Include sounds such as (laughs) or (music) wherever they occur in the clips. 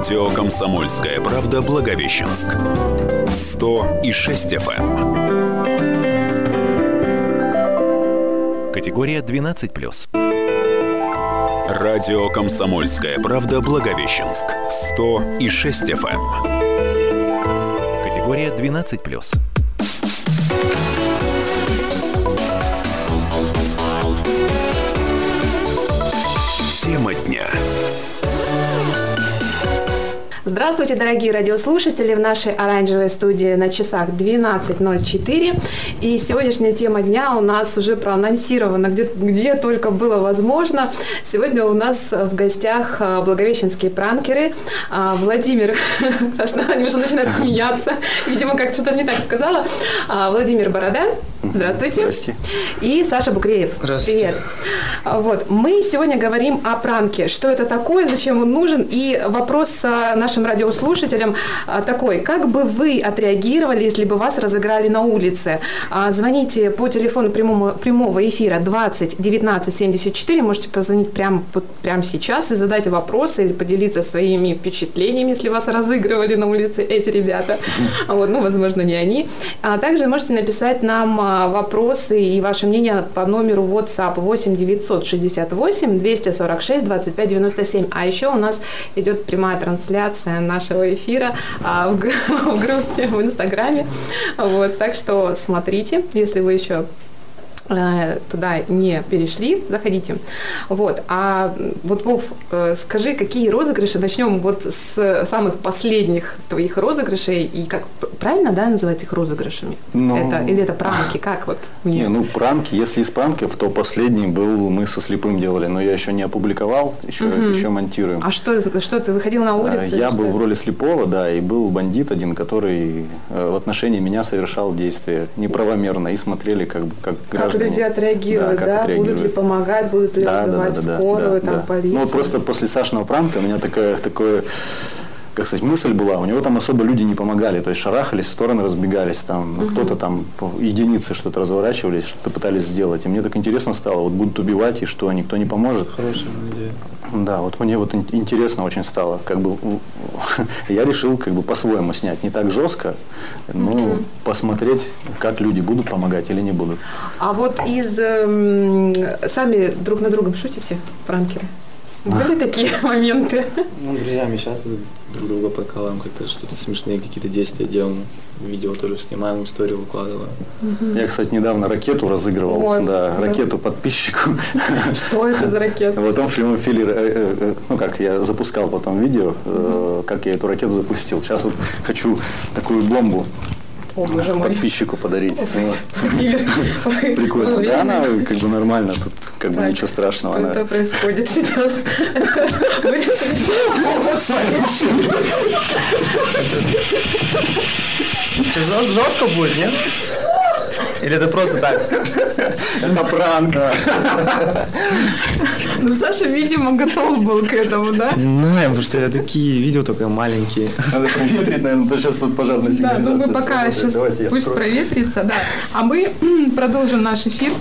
Радио «Комсомольская правда» Благовещенск. 100 и 6 FM. Эм. Категория 12+. Радио «Комсомольская правда» Благовещенск. 100 и 6 FM. Эм. Категория 12+. Здравствуйте, дорогие радиослушатели! В нашей оранжевой студии на часах 12.04. И сегодняшняя тема дня у нас уже проанонсирована, где, где только было возможно. Сегодня у нас в гостях а, благовещенские пранкеры. А, Владимир, (laughs) они уже начинают смеяться, видимо, как что-то не так сказала. А, Владимир Борода. Здравствуйте. Здравствуйте. И Саша Букреев. Здравствуйте. Привет. Вот. Мы сегодня говорим о пранке. Что это такое, зачем он нужен? И вопрос нашим радиослушателям такой. Как бы вы отреагировали, если бы вас разыграли на улице? Звоните по телефону прямого, прямого эфира 20 19 74. Можете позвонить прямо, вот, прямо сейчас и задать вопросы или поделиться своими впечатлениями, если вас разыгрывали на улице эти ребята. Вот, ну, возможно, не они. А также можете написать нам вопросы и ваше мнение по номеру WhatsApp 8 968 246 25 97. А еще у нас идет прямая трансляция нашего эфира а, в, (laughs) в группе в Инстаграме. Вот, так что смотрите, если вы еще туда не перешли, заходите. Вот. А вот, Вов, э, скажи, какие розыгрыши, начнем вот с самых последних твоих розыгрышей, и как правильно, да, называть их розыгрышами? Ну, это, или это пранки, как вот? Не, ну пранки, если из пранков, то последний был, мы со слепым делали, но я еще не опубликовал, еще, угу. еще монтируем. А что, что ты выходил на улицу? Я был в роли слепого, да, и был бандит один, который э, в отношении меня совершал действия неправомерно, и смотрели как бы как, как граждане люди отреагируют, да, да? будут ли помогать, будут ли да, вызывать да, да, скорую, да, там, да. полицию. Ну, вот просто после Сашиного пранка у меня такая, такое как сказать, мысль была, у него там особо люди не помогали, то есть шарахались, стороны разбегались, там угу. кто-то там, единицы что-то разворачивались, что-то пытались сделать. И мне так интересно стало, вот будут убивать, и что, никто не поможет. Хорошая идея. Да, вот мне вот интересно очень стало, как бы (laughs) я решил как бы по-своему снять, не так жестко, но угу. посмотреть, как люди будут помогать или не будут. А вот из э, сами друг на другом шутите, пранкеры? Были такие (laughs) моменты? Ну, друзьями часто друг друга прокалываем, как-то что-то смешные какие-то действия делаем. Видео тоже снимаем, историю выкладываем. Я, кстати, недавно ракету разыгрывал. Вот, да, да, ракету подписчику. (laughs) Что это за ракета? Потом в прямом эфире, э, э, э, ну как, я запускал потом видео, как я эту ракету запустил. Сейчас вот хочу такую бомбу о, боже мой. подписчику подарить. Прикольно. Да, она как бы нормально, тут как бы ничего страшного. Что это происходит (laughs) сейчас? Жестко будет, нет? Или это просто так? Это пранк. Ну, Саша, видимо, готов был к этому, да? Ну, потому что это такие видео только маленькие. Надо проветрить, наверное, то сейчас тут пожарная сигнализация. Да, ну мы пока сейчас пусть проветрится, да. А мы (clears throat) продолжим наш эфир.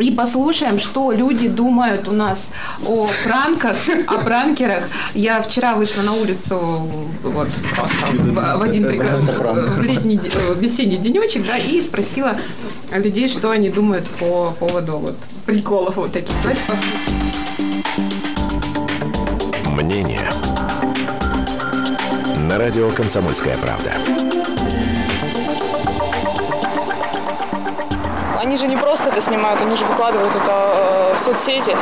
И послушаем, что люди думают у нас о пранках, о пранкерах. Я вчера вышла на улицу вот, в один в летний весенний денечек, да, и спросила людей, что они думают по поводу вот приколов вот таких. Давайте послушаем. Мнение на радио «Комсомольская правда». Они же не просто это снимают, они же выкладывают это э, в соцсети.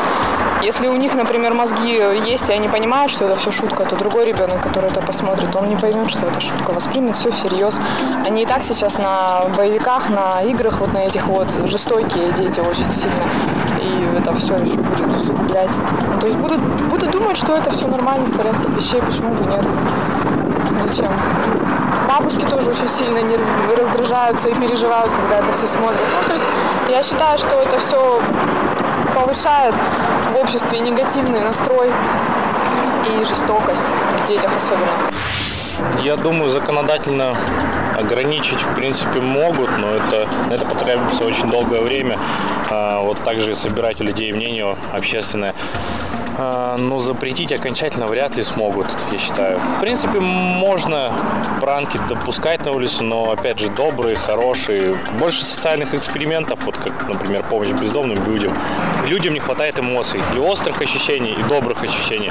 Если у них, например, мозги есть, и они понимают, что это все шутка, то другой ребенок, который это посмотрит, он не поймет, что это шутка, воспримет все всерьез. Они и так сейчас на боевиках, на играх, вот на этих вот жестокие дети очень сильно. И это все еще будет усугублять. То есть будут, будут думать, что это все нормально, в порядке вещей, почему бы нет. Зачем? Бабушки тоже очень сильно нерв... раздражаются и переживают, когда это все смотрят. Ну, то есть я считаю, что это все повышает в обществе негативный настрой и жестокость в детях особенно. Я думаю, законодательно ограничить, в принципе, могут, но это, это потребуется очень долгое время. А, вот также собирать у людей мнение общественное. А, ну, запретить окончательно вряд ли смогут, я считаю. В принципе, можно пранки допускать на улицу, но, опять же, добрые, хорошие. Больше социальных экспериментов, вот как, например, помощь бездомным людям. Людям не хватает эмоций, и острых ощущений, и добрых ощущений.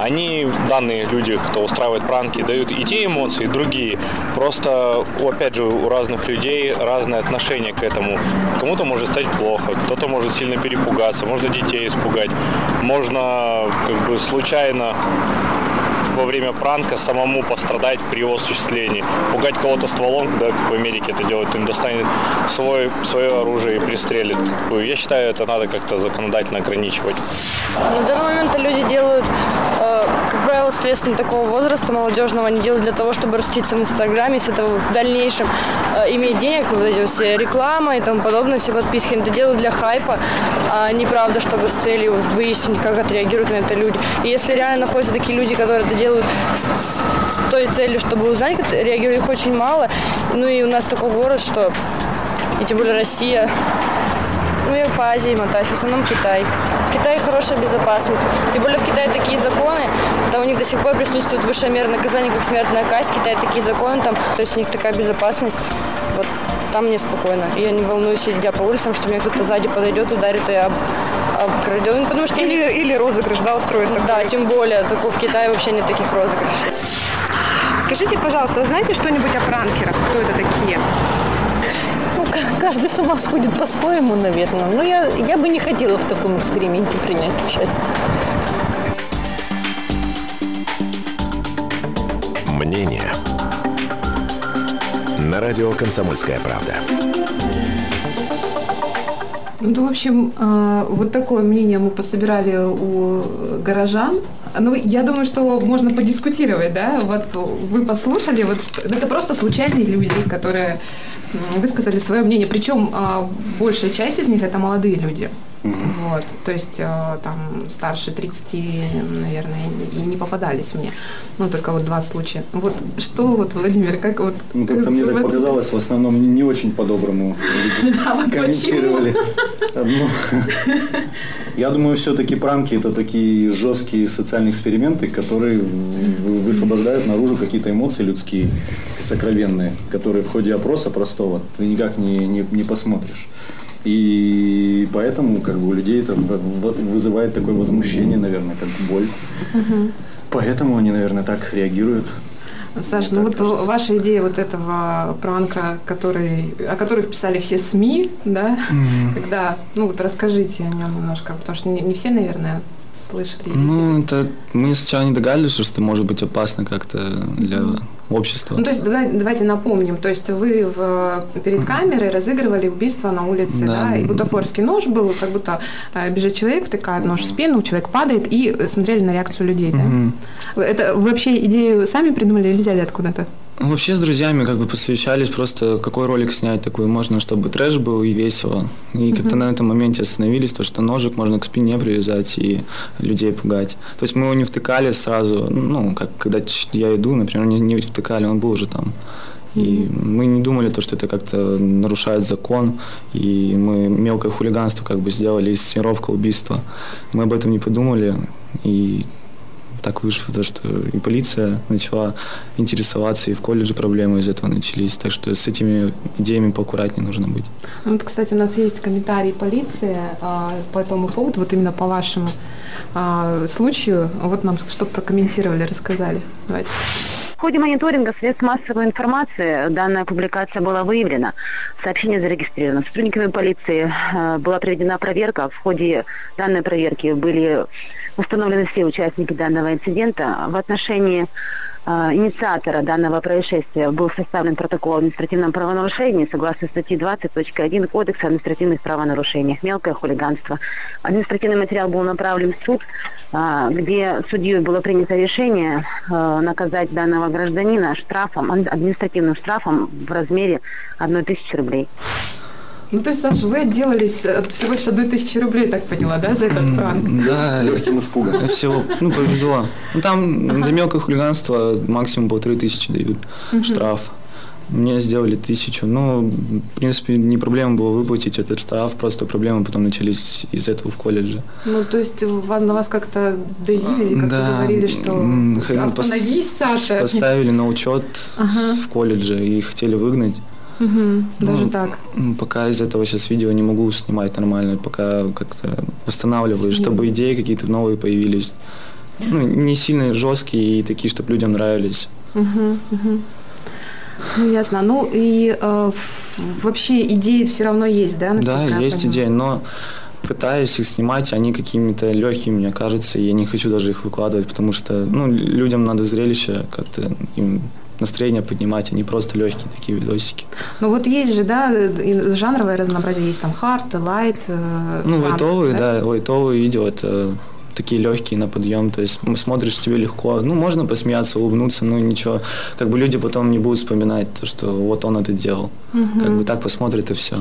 Они, данные люди, кто устраивает пранки, дают и те эмоции, и другие. Просто, опять же, у разных людей разное отношение к этому. Кому-то может стать плохо, кто-то может сильно перепугаться, можно детей испугать, можно как бы случайно во время пранка самому пострадать при его осуществлении. Пугать кого-то стволом, да, как в Америке это делают, он достанет свой, свое оружие и пристрелит. Как бы, я считаю, это надо как-то законодательно ограничивать. На данный момент люди делают, как правило, следственно такого возраста молодежного, они делают для того, чтобы раскрутиться в Инстаграме, с этого в дальнейшем э, иметь денег, вот эти все реклама и тому подобное, все подписки. Это делают для хайпа, а не правда, чтобы с целью выяснить, как отреагируют на это люди. И если реально находятся такие люди, которые это делают с, с той целью, чтобы узнать, как реагируют, их очень мало. Ну и у нас такой город, что и тем более Россия, ну я по Азии мотаюсь, в основном Китай. В Китае хорошая безопасность. Тем более в Китае такие законы, там у них до сих пор присутствует высшая мера наказания, как смертная казнь. В Китае такие законы, там, то есть у них такая безопасность. Вот там мне спокойно. Я не волнуюсь, идя по улицам, что меня кто-то сзади подойдет, ударит и об, обкрадет. Ну, потому что Или, или розыгрыш, да, устроит такой? да, тем более, такого в Китае вообще нет таких розыгрышей. Скажите, пожалуйста, вы знаете что-нибудь о пранкерах? Кто это такие? Ка- каждый с ума сходит по-своему, наверное. Но я, я бы не хотела в таком эксперименте принять участие. Мнение. На радио «Комсомольская правда». Ну, в общем, э, вот такое мнение мы пособирали у горожан. Ну, я думаю, что можно подискутировать, да? Вот вы послушали, вот что- это просто случайные люди, которые высказали свое мнение. Причем а, большая часть из них это молодые люди. Вот, то есть э, там старше 30, наверное, и не попадались мне. Ну, только вот два случая. Вот что вот, Владимир, как вот... Ну, как-то мне так показалось, в основном не- очень по-доброму (laughs) комментировали. (laughs) Я думаю, все-таки пранки это такие жесткие социальные эксперименты, которые высвобождают наружу какие-то эмоции людские, сокровенные, которые в ходе опроса простого ты никак не, не, не посмотришь. И поэтому как бы у людей это вызывает такое возмущение, наверное, как боль. Поэтому они, наверное, так реагируют. Саш, Мне ну вот кажется. ваша идея вот этого пранка, который, о которых писали все СМИ, да, когда, ну вот расскажите о нем немножко, потому что не, не все, наверное, слышали. Ну, это мы сначала не догадывались, что это может быть опасно как-то для общества. Ну, то есть давай- давайте напомним, то есть вы в- перед камерой разыгрывали убийство на улице, да, Да. и бутафорский нож был, как будто э, бежит человек, втыкает нож в спину, человек падает, и э, смотрели на реакцию людей, да? Мгм. Это вы вообще идею сами придумали или взяли откуда-то? Ну, Вообще с друзьями как бы посовещались просто, какой ролик снять такой можно, чтобы трэш был и весело. И как-то на этом моменте остановились, то, что ножик можно к спине привязать и людей пугать. То есть мы его не втыкали сразу, ну, как когда я иду, например, не, не втыкали, он был уже там. И мы не думали, то, что это как-то нарушает закон, и мы мелкое хулиганство как бы сделали, инсценировка убийства. Мы об этом не подумали, и так вышло, то, что и полиция начала интересоваться, и в колледже проблемы из этого начались. Так что с этими идеями поаккуратнее нужно быть. Ну, Вот, кстати, у нас есть комментарий полиции а, по этому поводу, вот именно по вашему а, случаю. Вот нам что прокомментировали, рассказали. Давайте. В ходе мониторинга средств массовой информации данная публикация была выявлена. Сообщение зарегистрировано. Сотрудниками полиции э, была проведена проверка. В ходе данной проверки были установлены все участники данного инцидента. В отношении инициатора данного происшествия был составлен протокол о административном правонарушении согласно статьи 20.1 Кодекса о административных правонарушениях. Мелкое хулиганство. Административный материал был направлен в суд, а, где судьей было принято решение э, наказать данного гражданина штрафом, ад- административным штрафом в размере 1 тысячи рублей. Ну, то есть, Саша, вы отделались от всего лишь одной тысячи рублей, так поняла, да, за этот пранк? Да, Легким испугом. всего, ну, повезло. Ну, там за мелкое хулиганство максимум полторы тысячи дают штраф. Мне сделали тысячу. Ну, в принципе, не проблема было выплатить этот штраф, просто проблемы потом начались из этого в колледже. Ну, то есть на вас как-то доили или как-то Да, говорили, что пос- остановись, Саша. Поставили на учет Ага. в колледже и хотели выгнать. Мгм, даже Ну, так. Пока из этого сейчас видео не могу снимать нормально, пока как-то восстанавливаю, чтобы идеи какие-то новые появились. Ну, не сильно жесткие и такие, чтобы людям нравились. Мгм, мгм. Ну, ясно. Ну, и э, вообще идеи все равно есть, да? Да, есть понимаю? идеи, но пытаюсь их снимать, они какими-то легкими, мне кажется, и я не хочу даже их выкладывать, потому что ну, людям надо зрелище, как-то им настроение поднимать, а не просто легкие такие видосики. Ну, вот есть же, да, и жанровое разнообразие. Есть там хард, лайт, э, Ну, лайтовые, да, лайтовые видео это такие легкие на подъем, то есть смотришь, тебе легко, ну, можно посмеяться, улыбнуться, но ничего, как бы люди потом не будут вспоминать то, что вот он это делал, как бы так посмотрят и все.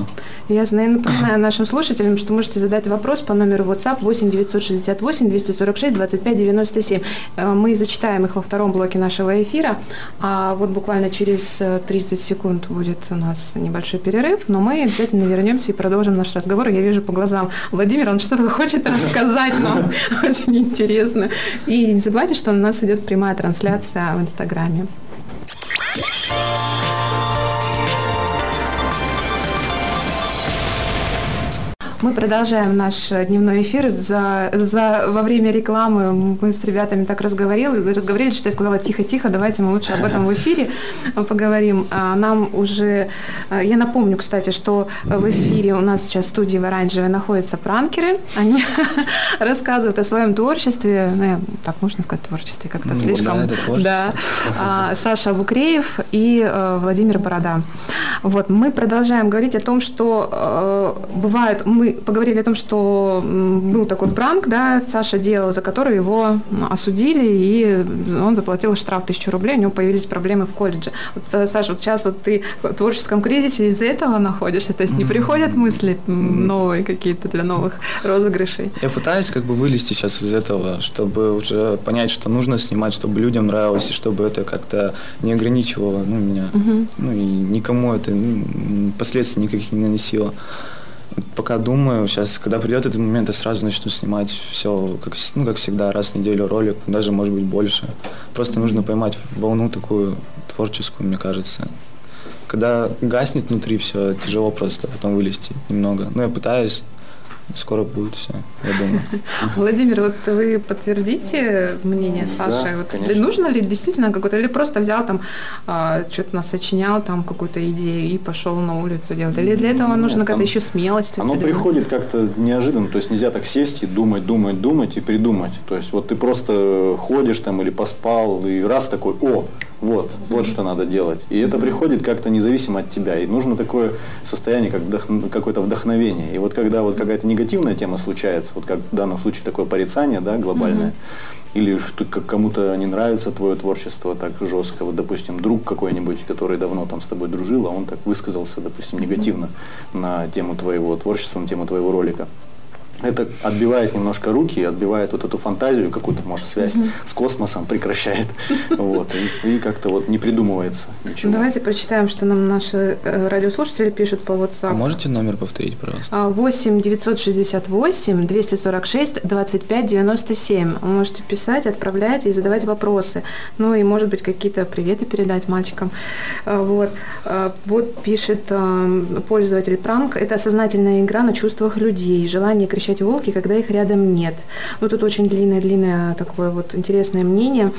Ясно. Я напоминаю нашим слушателям, что можете задать вопрос по номеру WhatsApp 8 968 246 25 97. Э, Мы зачитаем их во втором блоке нашего эфира, а вот буквально через э, 30 секунд будет у нас небольшой перерыв, но мы обязательно вернемся и продолжим наш разговор. Я вижу по глазам Владимир, он что-то хочет рассказать нам, очень интересно. И не забывайте, что у нас идет прямая трансляция в Инстаграме. Мы продолжаем наш э, дневной эфир. За, за, во время рекламы мы с ребятами так разговорили, разговорили, что я сказала тихо-тихо, давайте мы лучше об этом в эфире поговорим. А Нам уже... э, Я напомню, кстати, что в эфире у нас сейчас в студии в Оранжевой находятся пранкеры. Они (laughs) рассказывают о своем творчестве. Ну, я- так можно сказать, творчестве как-то Ну, слишком... да, это творчество. Да. А, Саша Букреев и э, Владимир Борода. Вот, мы продолжаем говорить о том, что э, бывают, мы поговорили о том, что был такой пранк, да, Саша делал, за который его осудили, и он заплатил штраф тысячу рублей, у него появились проблемы в колледже. Вот, э, Саша, вот сейчас вот ты в творческом кризисе из-за этого находишься, то есть не приходят мысли новые какие-то для новых розыгрышей? Я пытаюсь как бы вылезти сейчас из этого, чтобы уже понять, что нужно снимать, чтобы людям нравилось, и чтобы это как-то не ограничивало ну, меня. Ну и никому это ну, последствий никаких не наносило. Пока думаю, сейчас, когда придет этот момент, я сразу начну снимать все, как, ну, как всегда, раз в неделю ролик, даже, может быть, больше. Просто нужно поймать волну такую творческую, мне кажется. Когда гаснет внутри все, тяжело просто потом вылезти немного. Но я пытаюсь, скоро будет все, я думаю. (laughs) Владимир, вот вы подтвердите мнение Да, Саши? вот конечно. нужно ли действительно какой-то, или просто взял там, а, что-то насочинял, там какую-то идею и пошел на улицу делать? Или для этого Нет, нужно какая-то еще смелость? Оно приходит как-то неожиданно, то есть нельзя так сесть и думать, думать, думать и придумать. То есть вот ты просто ходишь там или поспал, и раз такой, о, вот, вот что надо делать. И это приходит как-то независимо от тебя. И нужно такое состояние, как вдох- какое-то вдохновение. И вот когда вот какая-то негативная тема случается, вот как в данном случае такое порицание, да, глобальное, или что кому-то не нравится твое творчество так жестко, вот, допустим, друг какой-нибудь, который давно там с тобой дружил, а он так высказался, допустим, негативно на тему твоего творчества, на тему твоего ролика. Это отбивает немножко руки, отбивает вот эту фантазию, какую-то, может, связь с космосом прекращает. (laughs) Вот, и, и как-то вот не придумывается ничего. Давайте прочитаем, что нам наши э, радиослушатели пишут по А WhatsApp. можете номер повторить, пожалуйста? А, 8 968 246 25 97. Вы можете писать, отправлять и задавать вопросы. Ну и, может быть, какие-то приветы передать мальчикам. А, Вот, А, вот пишет а, пользователь пранк. Это сознательная игра на чувствах людей. Желание кричать волки, когда их рядом нет. Ну тут очень длинное-длинное такое вот интересное мнение.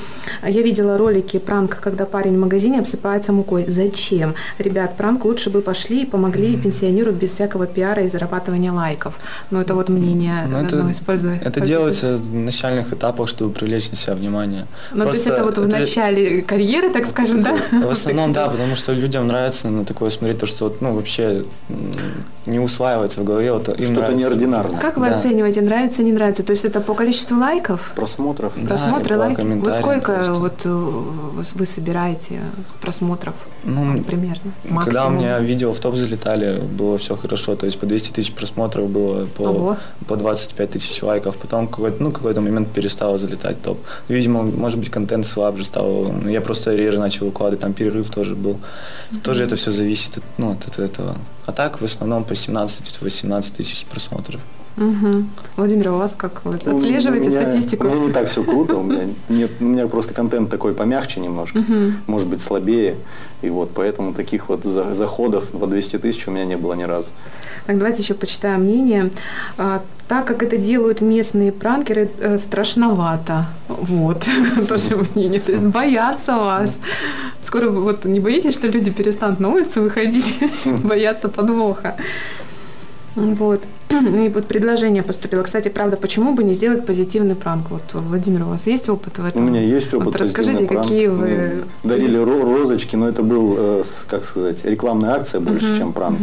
Я видела ролики пранк, когда парень в магазине обсыпается мукой. Зачем? Ребят, пранк лучше бы пошли и помогли пенсионеру без всякого пиара и зарабатывания лайков. Ну, это вот мнение Ну, одного это, из пользователей. это делается в начальных этапах, чтобы привлечь на себя внимание. Ну, то есть это вот в это- начале карьеры, так скажем, да? В основном, да, потому что людям нравится на такое смотреть, то, что ну, вообще не усваивается в голове. Вот им Что-то нравится. неординарное. Как вы Да. оцениваете, нравится, не нравится? То есть это по количеству лайков? Просмотров. Да, Просмотры, лайки? Вот сколько просто. вот э, вы- собираете просмотров Ну, примерно? Когда у Максимум? меня видео в топ залетали, было все хорошо. То есть по 200 тысяч просмотров было, Ого. по, по 25 тысяч лайков. Потом какой-то, ну, какой-то момент перестало залетать топ. Видимо, может быть, контент слабже стал. Ну, Я просто реже начал выкладывать, там перерыв тоже был. Тоже это все зависит от, ну, от этого. А так, в основном, по 17-18 тысяч просмотров. Мгм. Владимир, а у вас как? Вы отслеживаете у меня- статистику? У меня не так все круто, у меня, (laughs) нет, у меня просто контент такой помягче немножко, может быть слабее, и вот поэтому таких вот за- заходов по 200 тысяч у меня не было ни разу. Так, давайте еще почитаем мнение. А, так как это делают местные пранкеры, э, страшновато. Вот, (laughs) тоже мнение. То есть боятся вас. Скоро вот не боитесь, что люди перестанут на улицу выходить, (laughs) боятся подвоха. Вот. И вот предложение поступило. Кстати, правда, почему бы не сделать позитивный пранк? Вот, Владимир, у вас есть опыт в У этом? меня есть опыт Вот расскажите, пранк. какие вы... Ну, Дарили ро- розочки, но это был, э, как сказать, рекламная акция больше, чем пранк.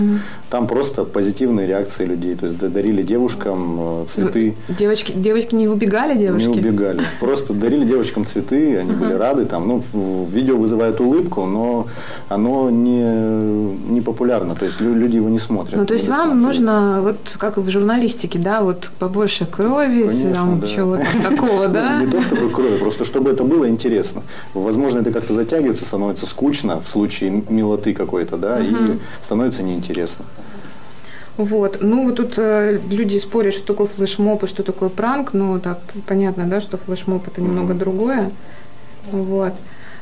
Там просто позитивные реакции людей. То есть дарили девушкам э, цветы. Девочки, девочки не убегали, девушки? Не убегали. Просто дарили девочкам цветы, они были рады. Там, ну, видео вызывает улыбку, но оно не, не популярно. То есть лю- люди его не смотрят. Ну, то есть вам досматривают. нужно, вот как в журналистике, да, вот побольше крови, Конечно, там, да. чего-то (laughs) такого, да? Ну, Не то чтобы крови, просто чтобы это было интересно. Возможно, это как-то затягивается, становится скучно в случае милоты какой-то, да, и становится неинтересно. Вот. Ну, вот тут э, люди спорят, что такое флешмоб и что такое пранк. Ну, так понятно, да, что флешмоб это немного другое. Вот.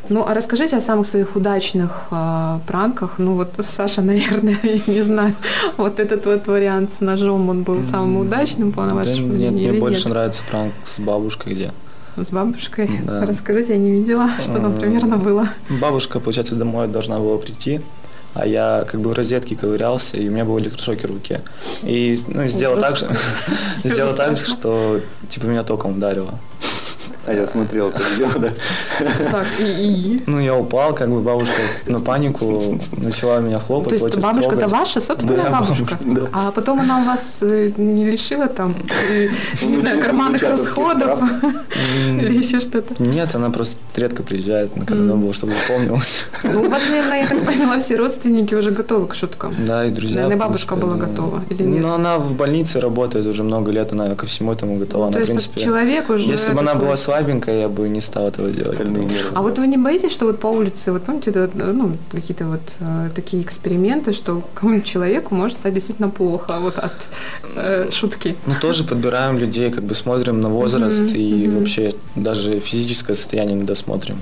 Ну, а расскажите о самых своих удачных э, пранках. Ну, вот Саша, наверное, (laughs) не знаю, вот этот вот вариант с ножом, он был самым удачным, по Да вашему нет, мнению, мне больше нет? нравится пранк с бабушкой, где С бабушкой? (laughs) Да. Расскажите, я не видела, (laughs) что там примерно было. Бабушка, получается, домой должна была прийти, а я как бы в розетке ковырялся, и у меня был электрошокер в руке. И ну, сделал так, сделал так, что типа меня током ударило. А я смотрел это видео, да. Так, и, и? Ну, я упал, как бы бабушка на панику начала меня хлопать. То есть бабушка-то ваша собственная Моя бабушка? да. А потом она у вас э, не лишила там, э, не знаю, карманных расходов (laughs) или еще что-то? Нет, она просто редко приезжает на когда был, чтобы запомнилось. Ну, у вас, наверное, я так поняла, все родственники уже готовы к шуткам. Да, и друзья. Наверное, бабушка была да. готова или нет? Ну, она в больнице работает уже много лет, она ко всему этому готова. Ну, то есть человек уже Если бы она была слабенькая, я бы не стал этого делать. Потому что- А вот вы не боитесь, что вот по улице, вот помните, ну, какие-то вот э, такие эксперименты, что кому-нибудь человеку может стать действительно плохо вот от э, шутки? Ну, тоже подбираем людей, как бы смотрим на возраст Мгм, и мгм. вообще даже физическое состояние не досмотрим.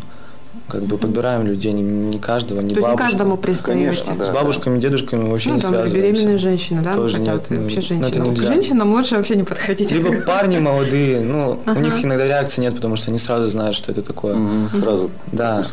Как бы подбираем людей, не, не каждого, не То есть не бабушку. каждому пристаете? Конечно, да. С бабушками, дедушками мы вообще Ну, не там связываемся. беременные женщины, да, Тоже хотя нет, вот ну, вообще ну, женщина. это нельзя. Женщинам лучше вообще не подходить. Либо (laughs) парни молодые, ну, Ага. у них иногда реакции нет, потому что они сразу знают, что это такое. Мгм, Сразу Да.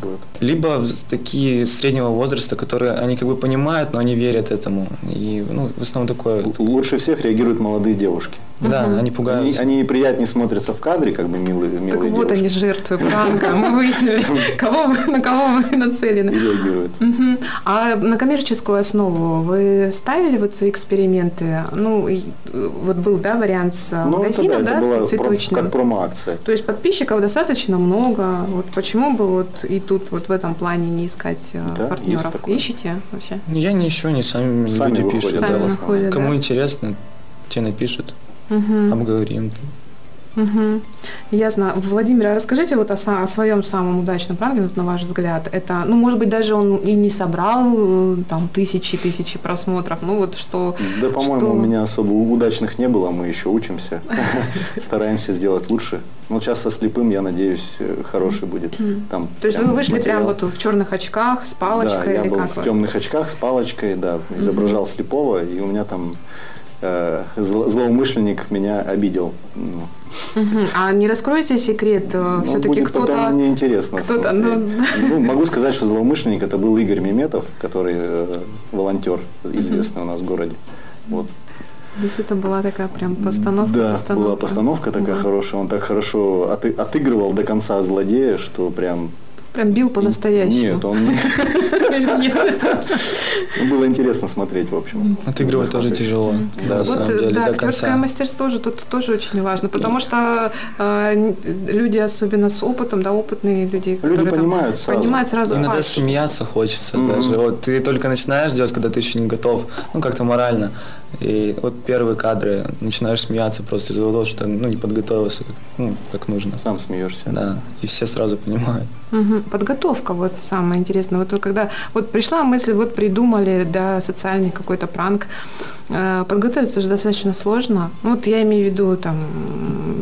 Либо в- такие среднего возраста, которые они как бы понимают, но они верят этому. И, ну, в основном такое. Л- Лучше всех реагируют молодые девушки. Да, они Они, пугаются. они приятнее смотрятся в кадре, как бы милые, Так милые вот девушки. они жертвы (laughs) пранка. Мы выяснили, (laughs) кого вы, на кого вы И нацелены. реагируют. Мгм. А на коммерческую основу вы ставили вот свои эксперименты? Ну, и, э, вот был, да, вариант с э, Ну, это, да, магазином, это да, цветочным? как промо-акция. То есть подписчиков достаточно много. Вот почему бы вот и тут вот в этом плане не искать э, Да, есть партнеров? такое. Ищете вообще? Я не ищу, они сами, Сами люди выходят, пишут. да, Сами в основном. находят, Кому да? интересно, те напишут, Мгм. обговорим. Мгм. Ясно. Владимир, а расскажите вот о, о своем самом удачном пранке, вот на ваш взгляд. Это, ну, может быть, даже он и не собрал э, там тысячи-тысячи просмотров. Ну, вот что... Да, по-моему, что- у меня особо удачных не было, мы еще учимся, (laughs) стараемся сделать лучше. Ну, сейчас со слепым, я надеюсь, э, хороший будет. Там То есть прям вы вышли прям материал. вот в черных очках с палочкой Да, я или был как в вы? темных очках с палочкой, да, изображал слепого, и у меня там э, зло- злоумышленник меня обидел. Ну. А не раскроете секрет? ну, Все-таки кто-то... потом мне интересно. кто-то, смотреть. ну, Ну, могу сказать, что злоумышленник это был Игорь Меметов, который э, волонтер, известный у нас в городе. Вот. То есть это была такая прям постановка? Да, постановка. была постановка такая Ага. хорошая. Он так хорошо оты- отыгрывал до конца злодея, что прям Прям бил по-настоящему. Нет, он не... Ну, Было интересно смотреть, в общем. Отыгрывать тоже тяжело. Да, э, деле, да, актерское мастерство же тут тоже очень важно, потому что н- люди, особенно с опытом, да, опытные люди, Люди понимают сразу. понимают сразу Иногда смеяться хочется даже. Вот ты только начинаешь делать, когда ты еще не готов, ну как-то морально. И вот первые кадры начинаешь смеяться просто из-за того, что ну, не подготовился как, ну, как нужно. Сам смеешься. Да, и все сразу понимают. Мгм. Подготовка, вот самое интересное. Вот когда вот пришла мысль, вот придумали, да, социальный какой-то пранк. Э, Подготовиться же достаточно сложно. Ну, вот я имею в виду там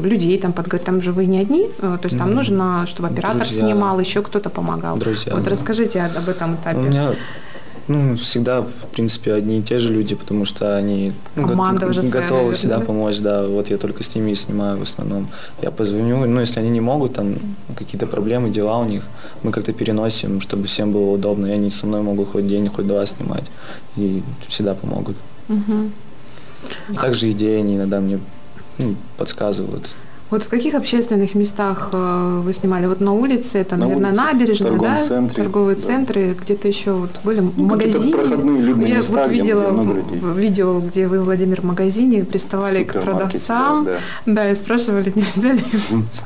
людей там подготовить, там же вы не одни, э, то есть там Мгм. нужно, чтобы оператор Друзья. снимал, еще кто-то помогал. Друзья, вот да. расскажите об- об этом этапе. У меня ну, всегда, в принципе, одни и те же люди, потому что они ну, го- уже своя, готовы наверное, всегда да? помочь, да. Вот я только с ними и снимаю в основном. Я позвоню, ну, если они не могут, там какие-то проблемы, дела у них, мы как-то переносим, чтобы всем было удобно, и они со мной могут хоть день, хоть два снимать, и всегда помогут. Мгм. И также идеи они иногда мне ну, подсказывают. Вот в каких общественных местах э, вы снимали? Вот на улице, это, На наверное, улице, в набережная, торговом да? центре, Торговые да. центры, где-то еще вот были в Ну, магазине. проходные людные Я места, вот видела в- в видео, где вы, Владимир, в магазине приставали к продавцам, да, да, и спрашивали, (laughs) нельзя ли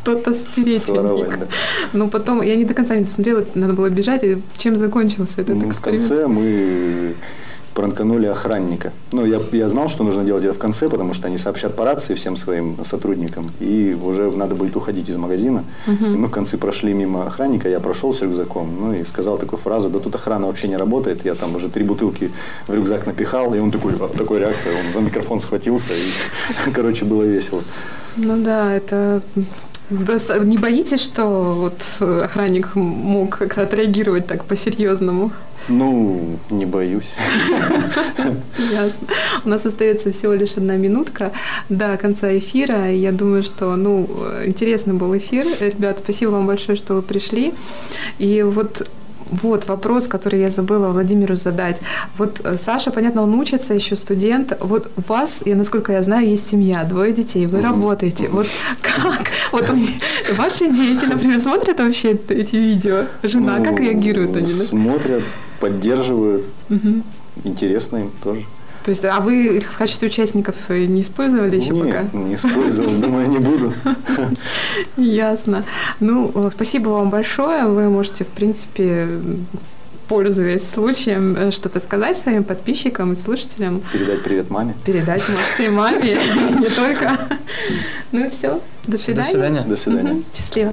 что-то спереть у Своровать, них. да. Ну, потом, я не до конца не досмотрела, надо было бежать, и чем закончился этот Ну, в эксперимент? конце мы пранканули охранника. Ну, я, я знал, что нужно делать это в конце, потому что они сообщат по рации всем своим сотрудникам, и уже надо будет уходить из магазина. И мы в конце прошли мимо охранника, я прошел с рюкзаком, ну и сказал такую фразу, да тут охрана вообще не работает, я там уже три бутылки в рюкзак напихал, и он такой, а, такой реакция, он за микрофон схватился, и, (laughs) короче, было весело. Ну да, это... Не боитесь, что вот э, охранник мог как-то отреагировать так по-серьезному? Ну, не боюсь. Ясно. У нас остается всего лишь одна минутка до конца эфира. Я думаю, что ну, интересный был эфир. Ребят, спасибо вам большое, что вы пришли. И вот вот вопрос, который я забыла Владимиру задать. Вот э, Саша, понятно, он учится, еще студент. Вот у вас, я, насколько я знаю, есть семья, двое детей, вы работаете. Вот как? Вот ваши дети, например, смотрят вообще эти видео? Жена, Ну, как реагируют они? Смотрят, поддерживают. Интересно им тоже. То есть, а вы их в качестве участников не использовали еще Нет, пока? не использовал, думаю, не буду. (laughs) Ясно. Ну, спасибо вам большое. Вы можете, в принципе, пользуясь случаем, э, что-то сказать своим подписчикам и слушателям. Передать привет маме. Передать можете и маме, не (laughs) только. Ну и все. До До свидания. свидания. До свидания. Счастливо.